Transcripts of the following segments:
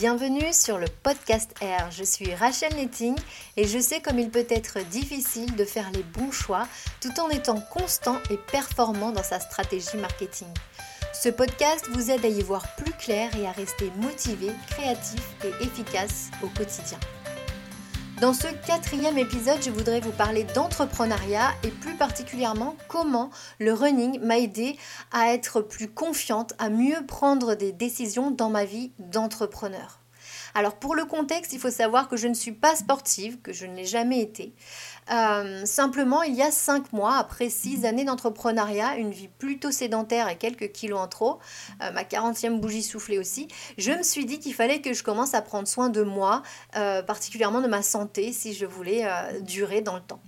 Bienvenue sur le podcast R. Je suis Rachel Netting et je sais comme il peut être difficile de faire les bons choix tout en étant constant et performant dans sa stratégie marketing. Ce podcast vous aide à y voir plus clair et à rester motivé, créatif et efficace au quotidien. Dans ce quatrième épisode, je voudrais vous parler d'entrepreneuriat et plus particulièrement comment le running m'a aidé à être plus confiante, à mieux prendre des décisions dans ma vie d'entrepreneur. Alors pour le contexte, il faut savoir que je ne suis pas sportive, que je ne l'ai jamais été. Euh, simplement, il y a cinq mois, après six années d'entrepreneuriat, une vie plutôt sédentaire et quelques kilos en trop, euh, ma 40e bougie soufflée aussi, je me suis dit qu'il fallait que je commence à prendre soin de moi, euh, particulièrement de ma santé, si je voulais durer dans le temps.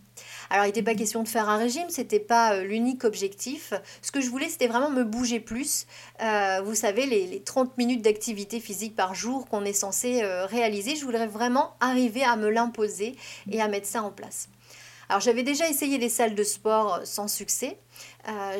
Alors, il n'était pas question de faire un régime, c'était pas euh, l'unique objectif. Ce que je voulais, c'était vraiment me bouger plus. Euh, vous savez, les, 30 minutes d'activité physique par jour qu'on est censé euh, réaliser, je voudrais vraiment arriver à me l'imposer et à mettre ça en place. Alors, j'avais déjà essayé les salles de sport sans succès.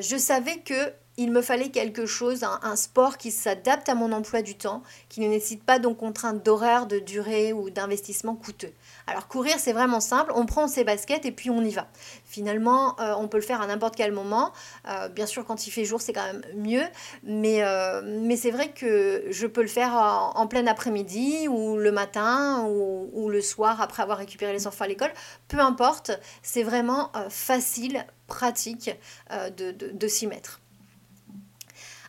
je savais que il me fallait quelque chose, un, sport qui s'adapte à mon emploi du temps, qui ne nécessite pas donc contrainte d'horaire, de durée ou d'investissement coûteux. Alors courir, c'est vraiment simple, on prend ses baskets et puis on y va. Finalement, euh, on peut le faire à n'importe quel moment. Euh, bien sûr, quand il fait jour, c'est quand même mieux, mais, euh, mais c'est vrai que je peux le faire en, plein après-midi ou le matin ou, le soir après avoir récupéré les enfants à l'école. Peu importe, c'est vraiment facile, pratique de s'y mettre.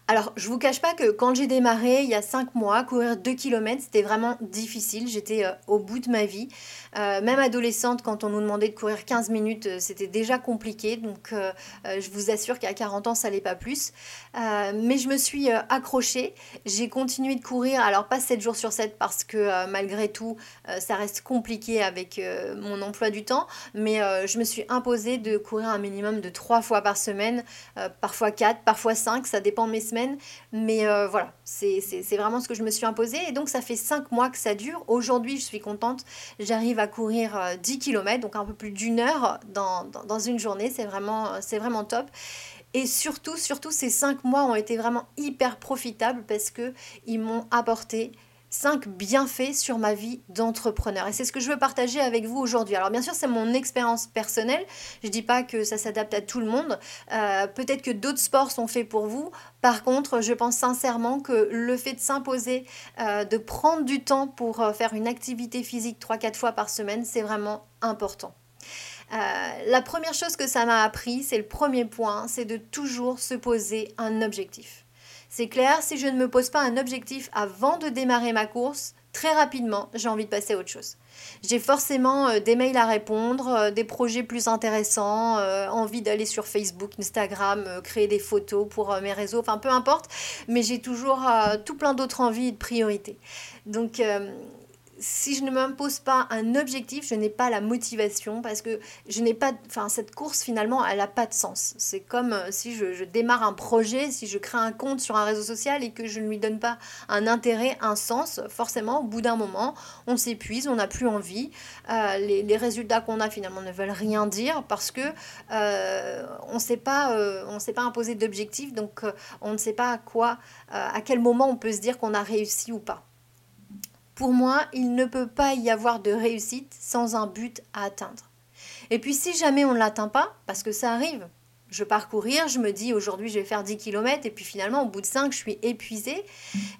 Alors, je vous cache pas que quand j'ai démarré il y a 5 mois, courir 2 km, c'était vraiment difficile. J'étais euh, au bout de ma vie. Euh, même adolescente, quand on nous demandait de courir 15 minutes, euh, c'était déjà compliqué. Donc, je vous assure qu'à 40 ans, ça n'allait pas plus. mais je me suis accrochée. J'ai continué de courir. Alors, pas 7 jours sur 7 parce que malgré tout, ça reste compliqué avec mon emploi du temps. Mais je me suis imposée de courir un minimum de 3 fois par semaine, parfois 4, parfois 5. Ça dépend mes mais euh, voilà, c'est vraiment ce que je me suis imposé. Et donc, ça fait 5 mois que ça dure. Aujourd'hui, je suis contente. J'arrive à courir 10 euh, km, donc un peu plus d'une heure dans, une journée. C'est vraiment, vraiment top. Et surtout, surtout, ces 5 mois ont été vraiment hyper profitables parce qu'ils m'ont apporté 5 bienfaits sur ma vie d'entrepreneur. Et c'est ce que je veux partager avec vous aujourd'hui. Alors bien sûr, c'est mon expérience personnelle. Je ne dis pas que ça s'adapte à tout le monde. Euh, peut-être que d'autres sports sont faits pour vous. Par contre, je pense sincèrement que le fait de s'imposer, euh, de prendre du temps pour euh, faire une activité physique 3-4 fois par semaine, c'est vraiment important. la première chose que ça m'a appris, c'est le premier point, c'est de toujours se poser un objectif. C'est clair, si je ne me pose pas un objectif avant de démarrer ma course, très rapidement, j'ai envie de passer à autre chose. J'ai forcément euh, des mails à répondre, euh, des projets plus intéressants, euh, envie d'aller sur Facebook, Instagram, créer des photos pour mes réseaux, enfin peu importe, mais j'ai toujours tout plein d'autres envies et de priorités. Donc si je ne m'impose pas un objectif, je n'ai pas la motivation parce que je n'ai pas, enfin cette course finalement, elle n'a pas de sens. C'est comme euh, si je, démarre un projet, si je crée un compte sur un réseau social et que je ne lui donne pas un intérêt, un sens, forcément au bout d'un moment, on s'épuise, on n'a plus envie. Euh, les, résultats qu'on a finalement ne veulent rien dire parce que euh, on ne s'est pas, on s'est pas imposé d'objectif, donc on ne sait pas à quoi, à quel moment on peut se dire qu'on a réussi ou pas. Pour moi, il ne peut pas y avoir de réussite sans un but à atteindre. Et puis si jamais on ne l'atteint pas, parce que ça arrive, je pars courir, je me dis aujourd'hui je vais faire 10 km et puis finalement au bout de 5 je suis épuisée, et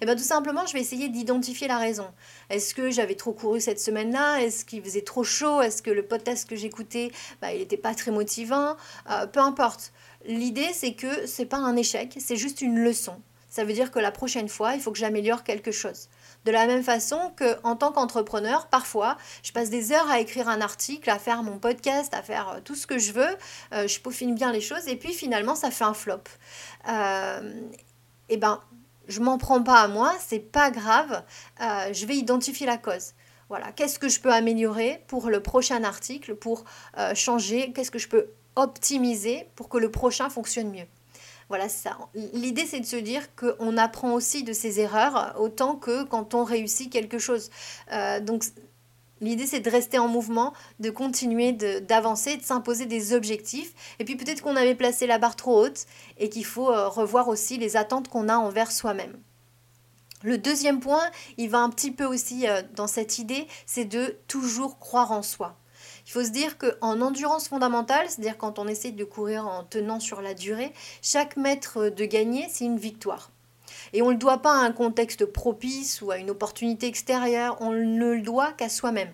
eh bien tout simplement je vais essayer d'identifier la raison. Est-ce que j'avais trop couru cette semaine-là? Est-ce qu'il faisait trop chaud? Est-ce que le podcast que j'écoutais, bah, il n'était pas très motivant? Euh, Peu importe. L'idée c'est que c'est pas un échec, c'est juste une leçon. Ça veut dire que la prochaine fois, il faut que j'améliore quelque chose. De la même façon que en tant qu'entrepreneur, parfois, je passe des heures à écrire un article, à faire mon podcast, à faire euh, tout ce que je veux. Euh, je peaufine bien les choses et puis finalement, ça fait un flop. Euh, et ben, je m'en prends pas à moi, c'est pas grave. je vais identifier la cause. Voilà, qu'est-ce que je peux améliorer pour le prochain article, pour changer, qu'est-ce que je peux optimiser pour que le prochain fonctionne mieux? Voilà, ça. L'idée, c'est de se dire qu'on apprend aussi de ses erreurs autant que quand on réussit quelque chose. Euh, donc, L'idée, c'est de rester en mouvement, de continuer d'avancer, de, s'imposer des objectifs. Et puis peut-être qu'on avait placé la barre trop haute et qu'il faut euh, revoir aussi les attentes qu'on a envers soi-même. Le deuxième point, il va un petit peu aussi euh, dans cette idée, c'est de toujours croire en soi. Il faut se dire qu'en endurance fondamentale, c'est-à-dire quand on essaie de courir en tenant sur la durée, chaque mètre de gagné, c'est une victoire. Et on ne le doit pas à un contexte propice ou à une opportunité extérieure, on ne le doit qu'à soi-même.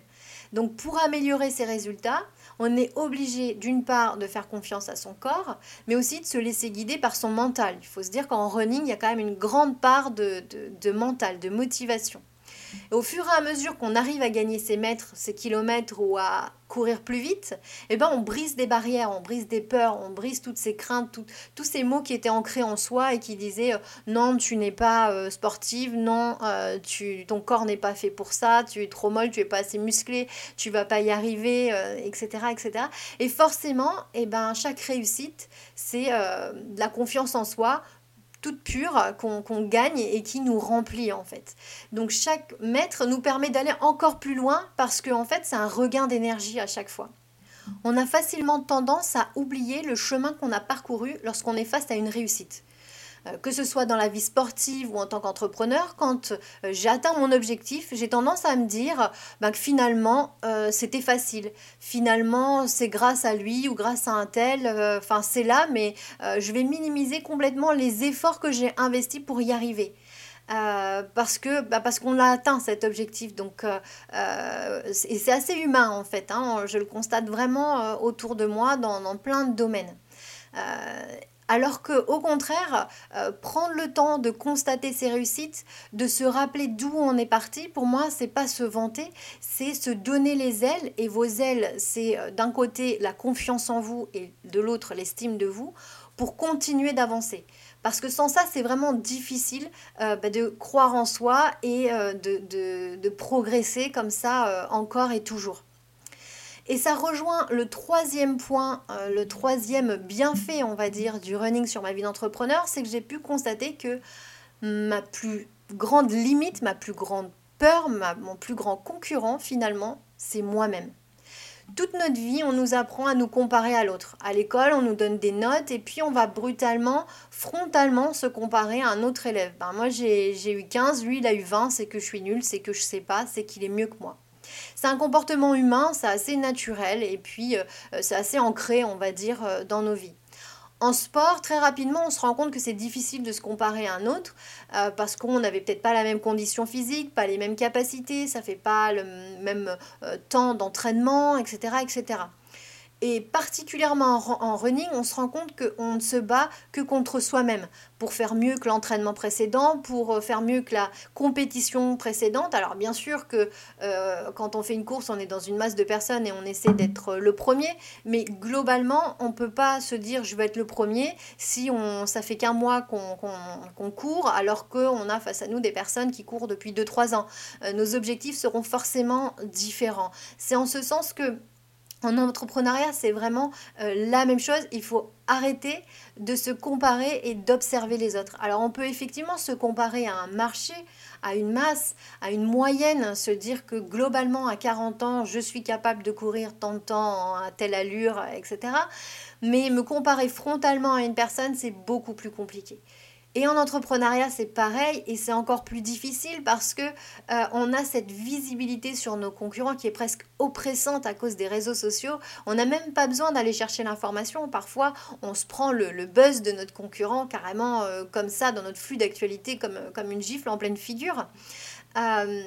Donc pour améliorer ses résultats, on est obligé d'une part de faire confiance à son corps, mais aussi de se laisser guider par son mental. Il faut se dire qu'en running, il y a quand même une grande part de, de mental, de motivation au fur et à mesure qu'on arrive à gagner ces mètres, ces kilomètres ou à courir plus vite, eh ben on brise des barrières, on brise des peurs, on brise toutes ces craintes, tous ces mots qui étaient ancrés en soi et qui disaient euh, non, tu n'es pas euh, sportive, non, euh, tu, ton corps n'est pas fait pour ça, tu es trop molle, tu es pas assez musclé, tu vas pas y arriver, etc., etc. Et forcément, eh ben, chaque réussite, c'est de la confiance en soi, toute pure qu'on gagne et qui nous remplit en fait. Donc chaque mètre nous permet d'aller encore plus loin parce qu'en en fait c'est un regain d'énergie à chaque fois. On a facilement tendance à oublier le chemin qu'on a parcouru lorsqu'on est face à une réussite. Euh, que ce soit dans la vie sportive ou en tant qu'entrepreneur, quand euh, j'ai atteint mon objectif, j'ai tendance à me dire ben, que finalement euh, c'était facile. Finalement c'est grâce à lui ou grâce à un tel, enfin c'est là, mais je vais minimiser complètement les efforts que j'ai investis pour y arriver. parce que bah, parce qu'on a atteint cet objectif donc et c'est assez humain en fait hein. je le constate vraiment autour de moi dans, dans plein de domaines alors que, au contraire, euh, prendre le temps de constater ses réussites, de se rappeler d'où on est parti, pour moi, c'est pas se vanter, c'est se donner les ailes. Et vos ailes, c'est euh, d'un côté la confiance en vous et de l'autre l'estime de vous pour continuer d'avancer. Parce que sans ça, c'est vraiment difficile euh, bah, de croire en soi et de, progresser comme ça encore et toujours. Et ça rejoint le troisième point, euh, le troisième bienfait, on va dire, du running sur ma vie d'entrepreneur, c'est que j'ai pu constater que ma plus grande limite, ma plus grande peur, mon plus grand concurrent, finalement, c'est moi-même. Toute notre vie, on nous apprend à nous comparer à l'autre. À l'école, on nous donne des notes et puis on va brutalement, frontalement se comparer à un autre élève. Ben, moi, j'ai eu 15, lui, il a eu 20, c'est que je suis nulle, c'est que je sais pas, c'est qu'il est mieux que moi. C'est un comportement humain, c'est assez naturel et puis euh, euh, c'est assez ancré, on va dire, euh, dans nos vies. En sport, très rapidement, on se rend compte que c'est difficile de se comparer à un autre parce qu'on n'avait peut-être pas la même condition physique, pas les mêmes capacités, ça fait pas le même temps d'entraînement, etc., etc. Et particulièrement en, running, on se rend compte qu'on ne se bat que contre soi-même pour faire mieux que l'entraînement précédent, pour euh, faire mieux que la compétition précédente. Alors bien sûr que euh, quand on fait une course, on est dans une masse de personnes et on essaie d'être le premier, mais globalement, on ne peut pas se dire je vais être le premier si on, ça fait qu'un mois qu'on court alors qu'on a face à nous des personnes qui courent depuis 2-3 ans. Euh, nos objectifs seront forcément différents. C'est en ce sens que en entrepreneuriat, c'est vraiment euh, la même chose. Il faut arrêter de se comparer et d'observer les autres. Alors on peut effectivement se comparer à un marché, à une masse, à une moyenne, se dire que globalement à 40 ans, je suis capable de courir tant de temps à telle allure, etc. Mais me comparer frontalement à une personne, c'est beaucoup plus compliqué. Et en entrepreneuriat, c'est pareil et c'est encore plus difficile parce que euh, on a cette visibilité sur nos concurrents qui est presque oppressante à cause des réseaux sociaux. On n'a même pas besoin d'aller chercher l'information. Parfois, on se prend le, buzz de notre concurrent carrément euh, comme ça dans notre flux d'actualité, comme, une gifle en pleine figure. Euh,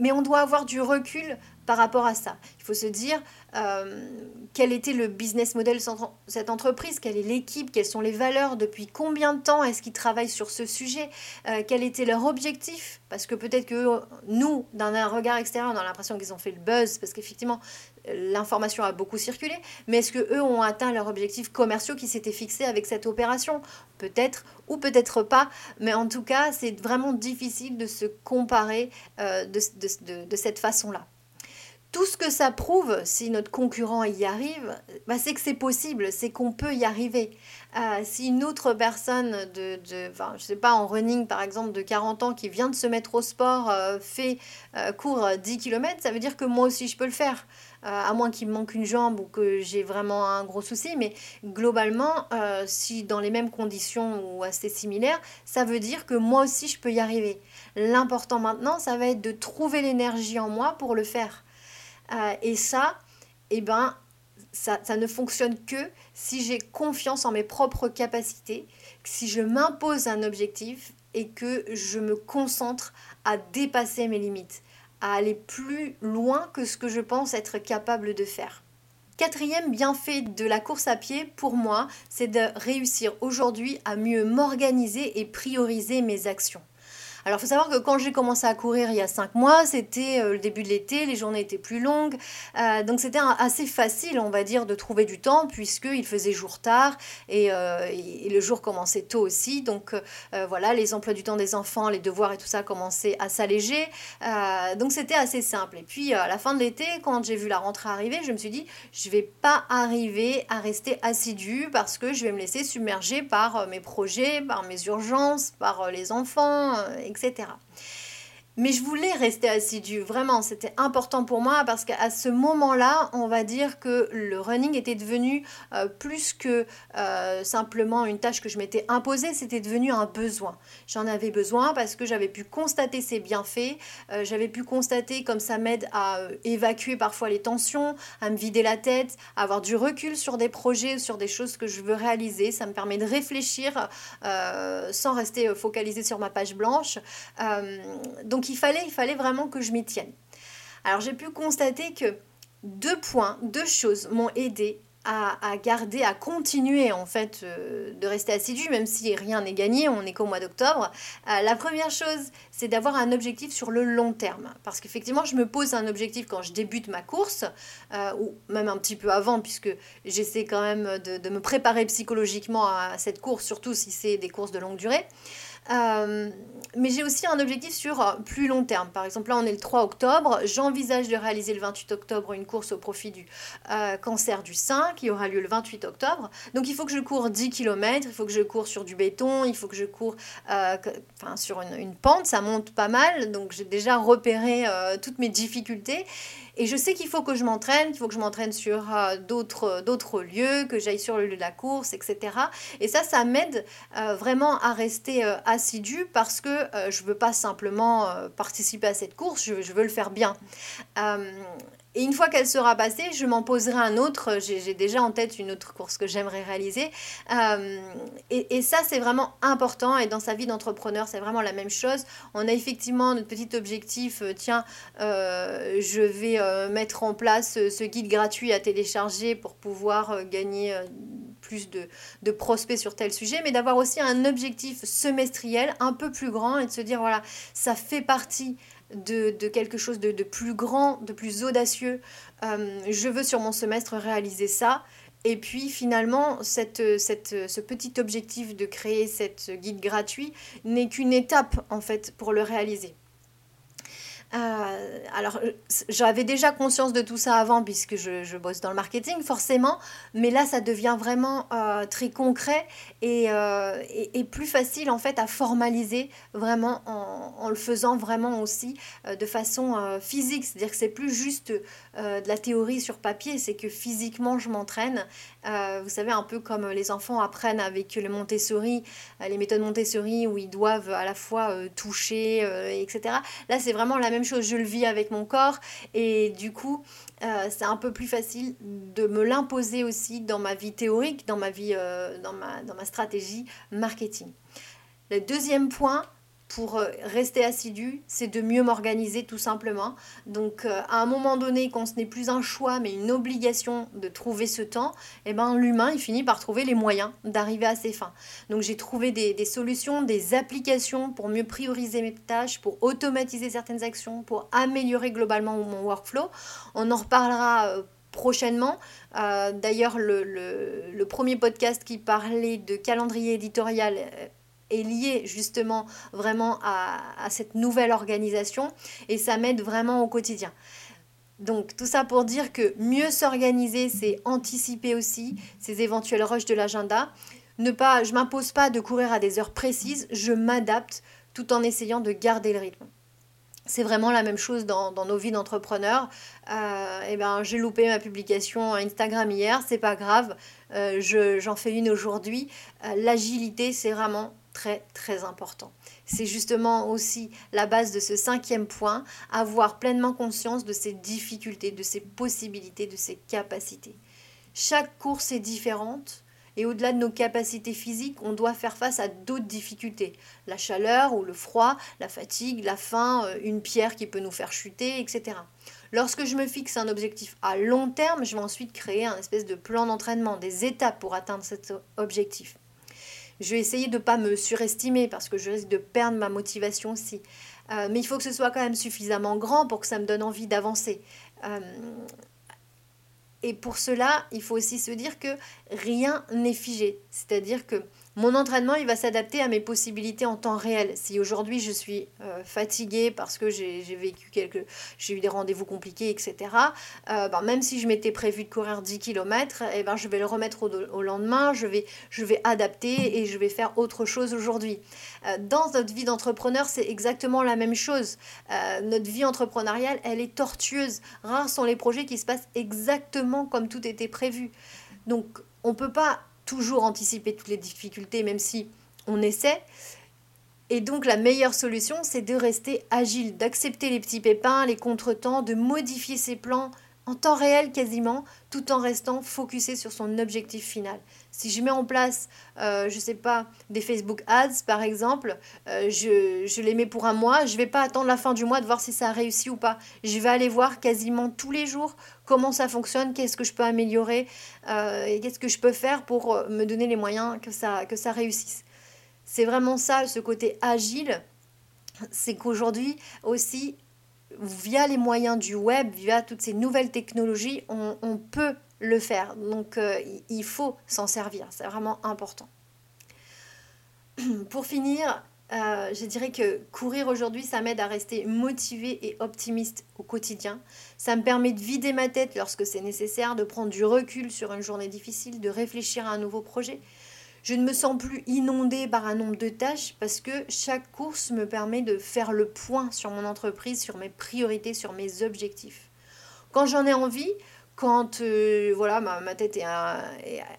mais on doit avoir du recul par rapport à ça. Il faut se dire euh, quel était le business model de cette entreprise, quelle est l'équipe, quelles sont les valeurs, depuis combien de temps est-ce qu'ils travaillent sur ce sujet, euh, quel était leur objectif, parce que peut-être que nous, d'un regard extérieur, on a l'impression qu'ils ont fait le buzz, parce qu'effectivement, l'information a beaucoup circulé, mais est-ce que eux ont atteint leurs objectifs commerciaux qui s'étaient fixés avec cette opération? Peut-être ou peut-être pas, mais en tout cas, c'est vraiment difficile de se comparer euh, de cette façon-là tout ce que ça prouve, si notre concurrent y arrive, bah, c'est que c'est possible, c'est qu'on peut y arriver. Euh, si une autre personne de, de je sais pas, en running par exemple de 40 ans qui vient de se mettre au sport, euh, fait, euh, court 10 km, ça veut dire que moi aussi je peux le faire. à moins qu'il me manque une jambe ou que j'ai vraiment un gros souci, mais globalement, si dans les mêmes conditions ou assez similaires, ça veut dire que moi aussi je peux y arriver. L'important maintenant, ça va être de trouver l'énergie en moi pour le faire. Euh, et ça, eh ben, ça, ça, ne fonctionne que si j'ai confiance en mes propres capacités, si je m'impose un objectif et que je me concentre à dépasser mes limites, à aller plus loin que ce que je pense être capable de faire. Quatrième bienfait de la course à pied, pour moi, c'est de réussir aujourd'hui à mieux m'organiser et prioriser mes actions. Alors, il faut savoir que quand j'ai commencé à courir il y a 5 mois, c'était euh, le début de l'été, les journées étaient plus longues. Euh, donc, c'était assez facile, on va dire, de trouver du temps puisqu'il faisait jour tard et, euh, et, le jour commençait tôt aussi. Donc, voilà, les emplois du temps des enfants, les devoirs et tout ça commençaient à s'alléger. donc, c'était assez simple. Et puis, à la fin de l'été, quand j'ai vu la rentrée arriver, je me suis dit, je vais pas arriver à rester assidue parce que je vais me laisser submerger par mes projets, par mes urgences, par les enfants etc. Mais je voulais rester assidue, vraiment, c'était important pour moi parce qu'à ce moment-là, on va dire que le running était devenu euh, plus que euh, simplement une tâche que je m'étais imposée, c'était devenu un besoin. J'en avais besoin parce que j'avais pu constater ses bienfaits, euh, j'avais pu constater comme ça m'aide à évacuer parfois les tensions, à me vider la tête, à avoir du recul sur des projets sur des choses que je veux réaliser. Ça me permet de réfléchir sans rester focalisé sur ma page blanche. donc il fallait, vraiment que je m'y tienne. Alors j'ai pu constater que deux points, deux choses m'ont aidé à, garder, à continuer en fait euh, de rester assidu, même si rien n'est gagné, on n'est qu'au mois d'octobre. Euh, la première chose, c'est d'avoir un objectif sur le long terme. Parce qu'effectivement, je me pose un objectif quand je débute ma course, euh, ou même un petit peu avant, puisque j'essaie quand même de, me préparer psychologiquement à cette course, surtout si c'est des courses de longue durée. Euh, mais j'ai aussi un objectif sur euh, plus long terme. Par exemple, là, on est le 3 octobre. J'envisage de réaliser le 28 octobre une course au profit du euh, cancer du sein qui aura lieu le 28 octobre. Donc, il faut que je cours 10 km, il faut que je cours sur du béton, il faut que je cours sur une, pente. Ça monte pas mal. Donc, j'ai déjà repéré toutes mes difficultés. Et je sais qu'il faut que je m'entraîne, qu'il faut que je m'entraîne sur euh, d'autres, d'autres lieux, que j'aille sur le lieu de la course, etc. Et ça, ça m'aide euh, vraiment à rester euh, assidu parce que je ne veux pas simplement participer à cette course, je, je, veux le faire bien. Et une fois qu'elle sera passée, je m'en poserai un autre. J'ai déjà en tête une autre course que j'aimerais réaliser. Euh, et, ça, c'est vraiment important. Et dans sa vie d'entrepreneur, c'est vraiment la même chose. On a effectivement notre petit objectif. Euh, tiens, euh, je vais mettre en place ce guide gratuit à télécharger pour pouvoir gagner plus de, prospects sur tel sujet, mais d'avoir aussi un objectif semestriel un peu plus grand et de se dire, voilà, ça fait partie de, quelque chose de, plus grand, de plus audacieux. Euh, je veux sur mon semestre réaliser ça. Et puis finalement, cette, ce petit objectif de créer cette guide gratuit n'est qu'une étape en fait pour le réaliser. Euh, alors, euh, j'avais déjà conscience de tout ça avant puisque je, bosse dans le marketing, forcément, mais là, ça devient vraiment euh, très concret et, et, plus facile en fait à formaliser vraiment en, en le faisant vraiment aussi de façon physique. C'est-à-dire que c'est plus juste de la théorie sur papier, c'est que physiquement, je m'entraîne. vous savez, un peu comme les enfants apprennent avec le Montessori, les méthodes Montessori où ils doivent à la fois toucher, etc. Là, c'est vraiment la même chose, je le vis avec mon corps et du coup, euh, c'est un peu plus facile de me l'imposer aussi dans ma vie théorique, dans ma vie, euh, dans, ma, dans ma stratégie marketing. Le deuxième point, pour euh, rester assidu, c'est de mieux m'organiser tout simplement. Donc euh, à un moment donné, quand ce n'est plus un choix mais une obligation de trouver ce temps, eh ben, l'humain il finit par trouver les moyens d'arriver à ses fins. Donc j'ai trouvé des, des, solutions, des applications pour mieux prioriser mes tâches, pour automatiser certaines actions, pour améliorer globalement mon workflow. On en reparlera euh, prochainement. D'ailleurs, le, le, le, premier podcast qui parlait de calendrier éditorial est lié justement vraiment à, cette nouvelle organisation et ça m'aide vraiment au quotidien. Donc tout ça pour dire que mieux s'organiser, c'est anticiper aussi ces éventuels rushs de l'agenda. Ne pas, je m'impose pas de courir à des heures précises, je m'adapte tout en essayant de garder le rythme. C'est vraiment la même chose dans, nos vies d'entrepreneurs. Euh, eh ben, j'ai loupé ma publication Instagram hier, c'est pas grave, euh, j'en fais une aujourd'hui. Euh, l'agilité, c'est vraiment très très important. C'est justement aussi la base de ce cinquième point, avoir pleinement conscience de ses difficultés, de ses possibilités, de ses capacités. Chaque course est différente, et au-delà de nos capacités physiques, on doit faire face à d'autres difficultés. La chaleur ou le froid, la fatigue, la faim, euh, une pierre qui peut nous faire chuter, etc. Lorsque je me fixe un objectif à long terme, je vais ensuite créer un espèce de plan d'entraînement, des étapes pour atteindre cet objectif. Je vais essayer de ne pas me surestimer parce que je risque de perdre ma motivation aussi. Euh, mais il faut que ce soit quand même suffisamment grand pour que ça me donne envie d'avancer. Euh, et pour cela, il faut aussi se dire que rien n'est figé. C'est-à-dire que mon entraînement, il va s'adapter à mes possibilités en temps réel. Si aujourd'hui je suis euh, fatiguée parce que j'ai vécu quelques... j'ai eu des rendez-vous compliqués, etc., euh, ben, même si je m'étais prévu de courir 10 km, eh ben, je vais le remettre au, lendemain, je vais, je vais adapter et je vais faire autre chose aujourd'hui. Euh, dans notre vie d'entrepreneur, c'est exactement la même chose. notre vie entrepreneuriale, elle est tortueuse. Rares sont les projets qui se passent exactement comme tout était prévu. Donc, on peut pas toujours anticiper toutes les difficultés, même si on essaie. Et donc la meilleure solution, c'est de rester agile, d'accepter les petits pépins, les contretemps, de modifier ses plans en temps réel quasiment, tout en restant focusé sur son objectif final. Si je mets en place, euh, je ne sais pas, des Facebook Ads par exemple, euh, je, les mets pour un mois, je ne vais pas attendre la fin du mois de voir si ça a réussi ou pas. Je vais aller voir quasiment tous les jours comment ça fonctionne, qu'est-ce que je peux améliorer euh, et qu'est-ce que je peux faire pour me donner les moyens que ça réussisse. C'est vraiment ça, ce côté agile, c'est qu'aujourd'hui aussi, via les moyens du web, via toutes ces nouvelles technologies, on, peut le faire. Donc euh, il faut s'en servir, c'est vraiment important. Pour finir, euh, je dirais que courir aujourd'hui, ça m'aide à rester motivé et optimiste au quotidien. Ça me permet de vider ma tête lorsque c'est nécessaire, de prendre du recul sur une journée difficile, de réfléchir à un nouveau projet. Je ne me sens plus inondée par un nombre de tâches parce que chaque course me permet de faire le point sur mon entreprise, sur mes priorités, sur mes objectifs. Quand j'en ai envie, quand euh, voilà ma, tête est,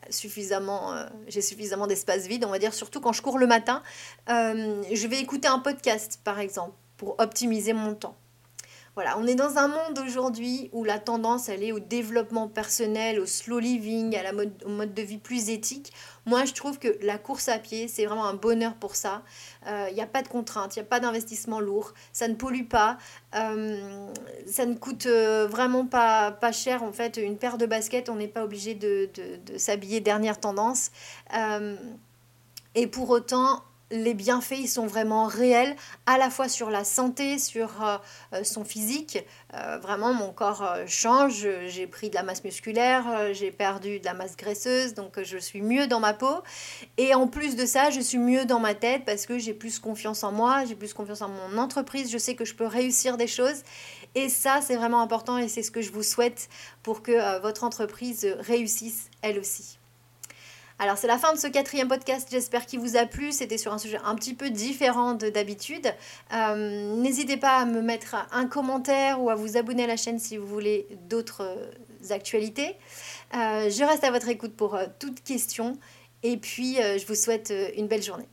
suffisamment euh, j'ai suffisamment d'espace vide on va dire surtout quand je cours le matin euh, je vais écouter un podcast par exemple pour optimiser mon temps voilà, on est dans un monde aujourd'hui où la tendance, elle est au développement personnel, au slow living, à la mode, au mode de vie plus éthique. Moi, je trouve que la course à pied, c'est vraiment un bonheur pour ça. Il euh, n'y a pas de contraintes, il n'y a pas d'investissement lourd, ça ne pollue pas, euh, ça ne coûte euh, vraiment pas, pas cher. En fait, une paire de baskets, on n'est pas obligé de, de, de s'habiller dernière tendance. et pour autant, les bienfaits ils sont vraiment réels, à la fois sur la santé, sur euh, euh, son physique. Euh, vraiment, mon corps change. J'ai pris de la masse musculaire, j'ai perdu de la masse graisseuse, donc je suis mieux dans ma peau. Et en plus de ça, je suis mieux dans ma tête parce que j'ai plus confiance en moi, j'ai plus confiance en mon entreprise. Je sais que je peux réussir des choses. Et ça, c'est vraiment important et c'est ce que je vous souhaite pour que votre entreprise réussisse elle aussi. Alors c'est la fin de ce quatrième podcast, j'espère qu'il vous a plu, c'était sur un sujet un petit peu différent de d'habitude. Euh, n'hésitez pas à me mettre un commentaire ou à vous abonner à la chaîne si vous voulez d'autres euh, actualités. Euh, je reste à votre écoute pour toute question et puis je vous souhaite une belle journée.